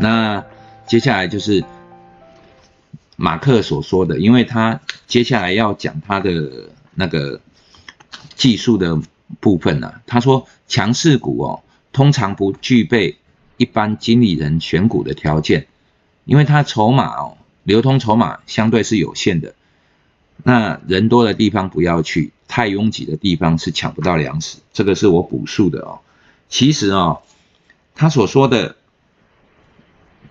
那接下来就是马克所说的，因为他接下来要讲他的那个技术的部分呢。他说，强势股哦，通常不具备一般经理人选股的条件，因为他筹码哦，流通筹码相对是有限的。那人多的地方不要去，太拥挤的地方是抢不到粮食。这个是我补述的哦。其实哦，他所说的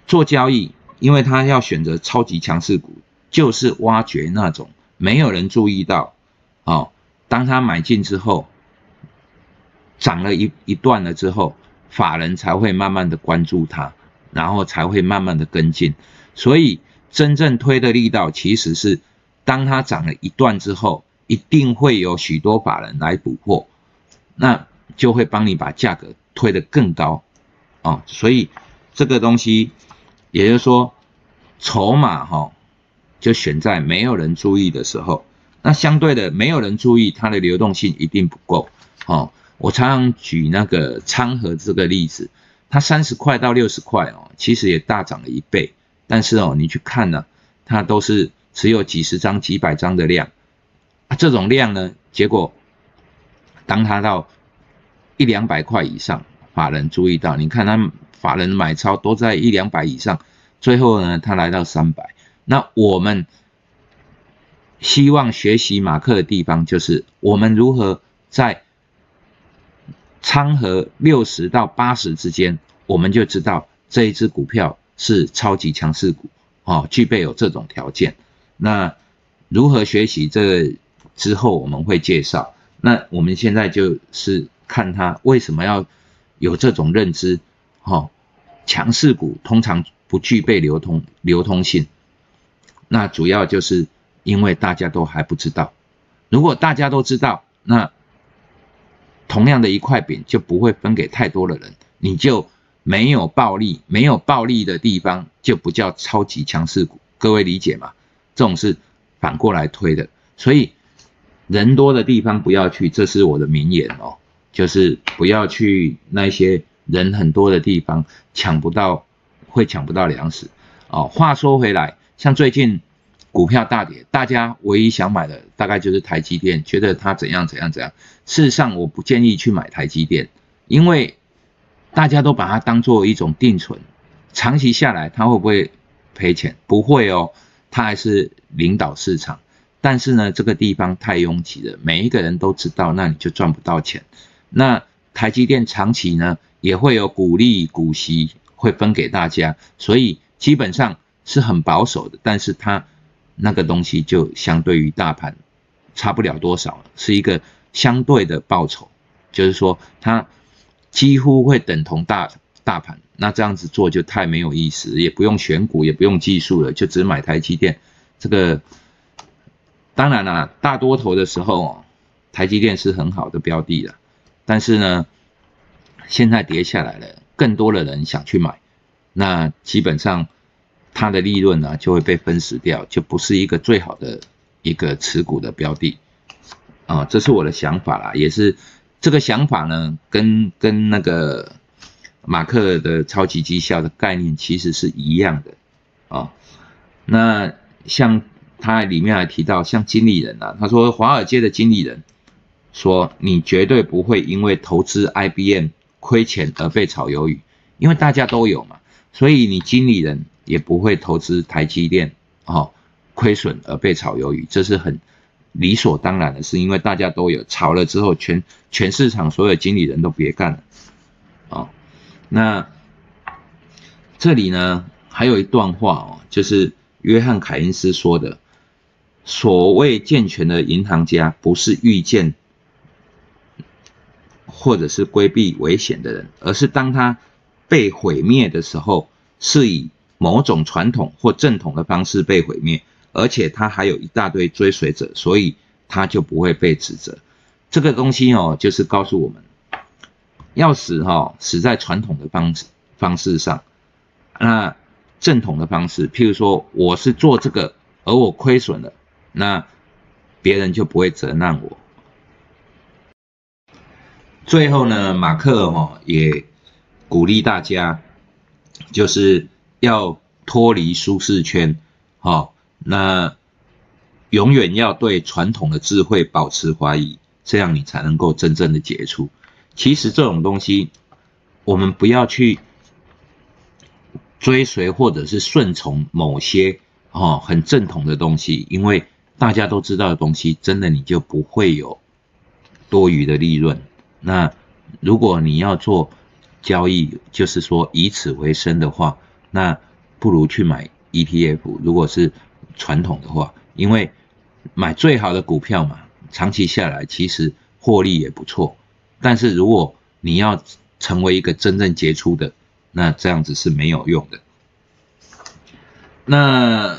做交易，因为他要选择超级强势股，就是挖掘那种没有人注意到哦。当他买进之后，涨了一一段了之后，法人才会慢慢的关注它，然后才会慢慢的跟进。所以真正推的力道其实是。当它涨了一段之后，一定会有许多法人来补货，那就会帮你把价格推得更高，啊，所以这个东西，也就是说，筹码哈，就选在没有人注意的时候，那相对的没有人注意，它的流动性一定不够，哦，我常常举那个昌河这个例子，它三十块到六十块哦，其实也大涨了一倍，但是哦，你去看呢，它都是。只有几十张、几百张的量，啊，这种量呢，结果当它到一两百块以上，法人注意到，你看他法人买超都在一两百以上，最后呢，它来到三百。那我们希望学习马克的地方，就是我们如何在仓和六十到八十之间，我们就知道这一只股票是超级强势股，哦，具备有这种条件。那如何学习？这之后我们会介绍。那我们现在就是看它为什么要有这种认知。哈，强势股通常不具备流通流通性。那主要就是因为大家都还不知道。如果大家都知道，那同样的一块饼就不会分给太多的人，你就没有暴利。没有暴利的地方就不叫超级强势股。各位理解吗？这种是反过来推的，所以人多的地方不要去，这是我的名言哦，就是不要去那些人很多的地方，抢不到会抢不到粮食哦。话说回来，像最近股票大跌，大家唯一想买的大概就是台积电，觉得它怎样怎样怎样。事实上，我不建议去买台积电，因为大家都把它当做一种定存，长期下来它会不会赔钱？不会哦。它还是领导市场，但是呢，这个地方太拥挤了，每一个人都知道，那你就赚不到钱。那台积电长期呢，也会有股利、股息会分给大家，所以基本上是很保守的。但是它那个东西就相对于大盘差不了多少，是一个相对的报酬，就是说它几乎会等同大大盘。那这样子做就太没有意思，也不用选股，也不用技术了，就只买台积电。这个当然了，大多头的时候，台积电是很好的标的了。但是呢，现在跌下来了，更多的人想去买，那基本上它的利润呢就会被分食掉，就不是一个最好的一个持股的标的。啊，这是我的想法啦，也是这个想法呢，跟跟那个。马克的超级绩效的概念其实是一样的啊。那像他里面还提到，像经理人啊，他说华尔街的经理人说，你绝对不会因为投资 IBM 亏钱而被炒鱿鱼，因为大家都有嘛，所以你经理人也不会投资台积电哦，亏损而被炒鱿鱼，这是很理所当然的，是因为大家都有炒了之后，全全市场所有经理人都别干了啊。那这里呢，还有一段话哦，就是约翰凯恩斯说的：“所谓健全的银行家，不是遇见或者是规避危险的人，而是当他被毁灭的时候，是以某种传统或正统的方式被毁灭，而且他还有一大堆追随者，所以他就不会被指责。这个东西哦，就是告诉我们。”要死哈，死在传统的方式方式上。那正统的方式，譬如说，我是做这个，而我亏损了，那别人就不会责难我。最后呢，马克哈也鼓励大家，就是要脱离舒适圈，好，那永远要对传统的智慧保持怀疑，这样你才能够真正的杰出。其实这种东西，我们不要去追随或者是顺从某些哦很正统的东西，因为大家都知道的东西，真的你就不会有多余的利润。那如果你要做交易，就是说以此为生的话，那不如去买 ETF。如果是传统的话，因为买最好的股票嘛，长期下来其实获利也不错。但是如果你要成为一个真正杰出的，那这样子是没有用的。那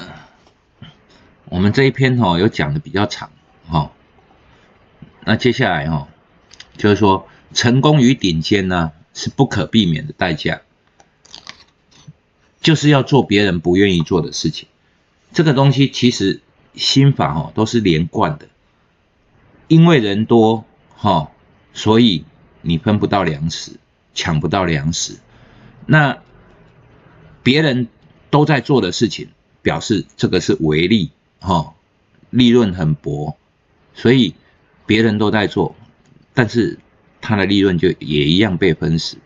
我们这一篇哈有讲的比较长哈，那接下来哈就是说成功与顶尖呢是不可避免的代价，就是要做别人不愿意做的事情。这个东西其实心法哦都是连贯的，因为人多哈。所以你分不到粮食，抢不到粮食，那别人都在做的事情，表示这个是微利，哈，利润很薄，所以别人都在做，但是他的利润就也一样被分食。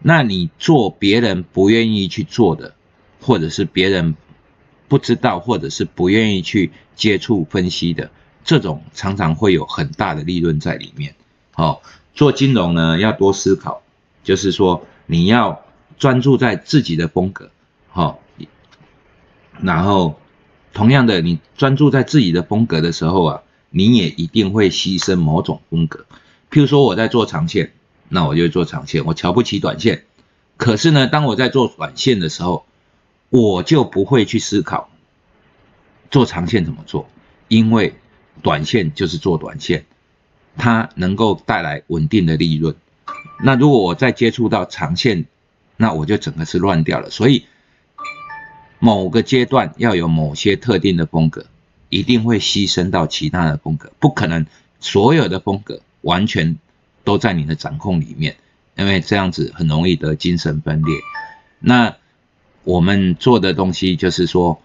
那你做别人不愿意去做的，或者是别人不知道，或者是不愿意去接触分析的，这种常常会有很大的利润在里面。好，做金融呢要多思考，就是说你要专注在自己的风格，好，然后同样的，你专注在自己的风格的时候啊，你也一定会牺牲某种风格。譬如说我在做长线，那我就做长线，我瞧不起短线。可是呢，当我在做短线的时候，我就不会去思考做长线怎么做，因为短线就是做短线。它能够带来稳定的利润。那如果我再接触到长线，那我就整个是乱掉了。所以某个阶段要有某些特定的风格，一定会牺牲到其他的风格，不可能所有的风格完全都在你的掌控里面，因为这样子很容易得精神分裂。那我们做的东西就是说，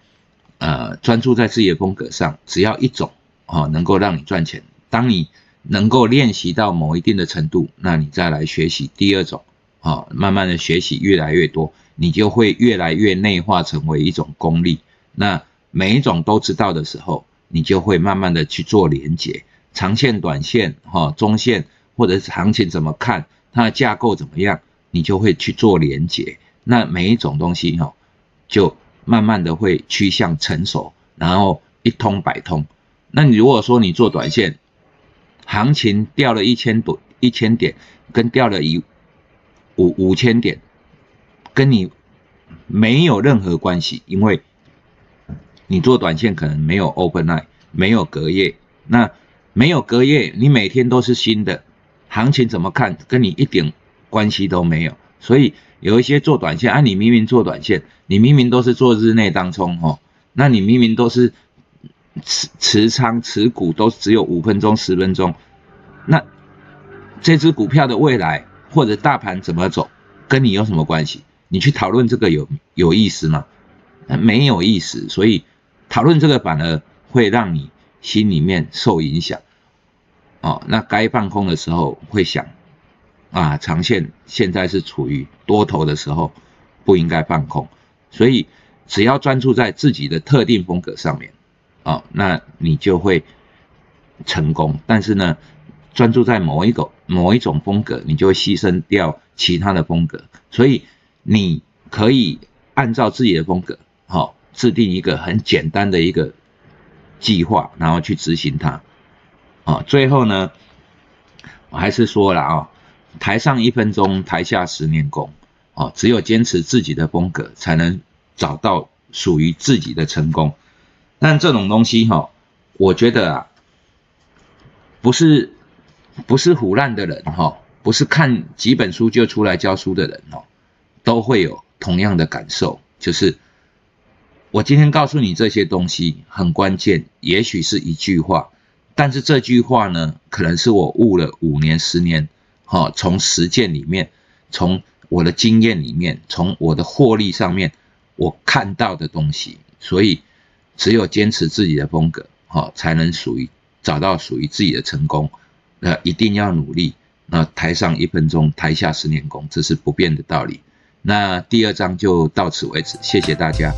呃，专注在自己的风格上，只要一种啊能够让你赚钱，当你。能够练习到某一定的程度，那你再来学习第二种，啊，慢慢的学习越来越多，你就会越来越内化成为一种功力。那每一种都知道的时候，你就会慢慢的去做连接，长线、短线，哈，中线或者是行情怎么看，它的架构怎么样，你就会去做连接。那每一种东西，哈，就慢慢的会趋向成熟，然后一通百通。那你如果说你做短线，行情掉了一千多一千点，跟掉了一五五千点，跟你没有任何关系，因为你做短线可能没有 open night，没有隔夜，那没有隔夜，你每天都是新的，行情怎么看，跟你一点关系都没有。所以有一些做短线啊，你明明做短线，你明明都是做日内当冲哦，那你明明都是。持持仓持股都只有五分钟十分钟，那这只股票的未来或者大盘怎么走，跟你有什么关系？你去讨论这个有有意思吗？没有意思，所以讨论这个反而会让你心里面受影响。哦，那该放空的时候会想，啊，长线现在是处于多头的时候，不应该放空。所以只要专注在自己的特定风格上面。哦，那你就会成功。但是呢，专注在某一个某一种风格，你就会牺牲掉其他的风格。所以你可以按照自己的风格，好制定一个很简单的一个计划，然后去执行它。啊，最后呢，我还是说了啊，台上一分钟，台下十年功。哦，只有坚持自己的风格，才能找到属于自己的成功。但这种东西哈，我觉得啊，不是不是胡乱的人哈，不是看几本书就出来教书的人哦，都会有同样的感受，就是我今天告诉你这些东西很关键，也许是一句话，但是这句话呢，可能是我悟了五年、十年，哈，从实践里面，从我的经验里面，从我的获利上面，我看到的东西，所以只有坚持自己的风格，哈，才能属于找到属于自己的成功。那一定要努力。那台上一分钟，台下十年功，这是不变的道理。那第二章就到此为止，谢谢大家。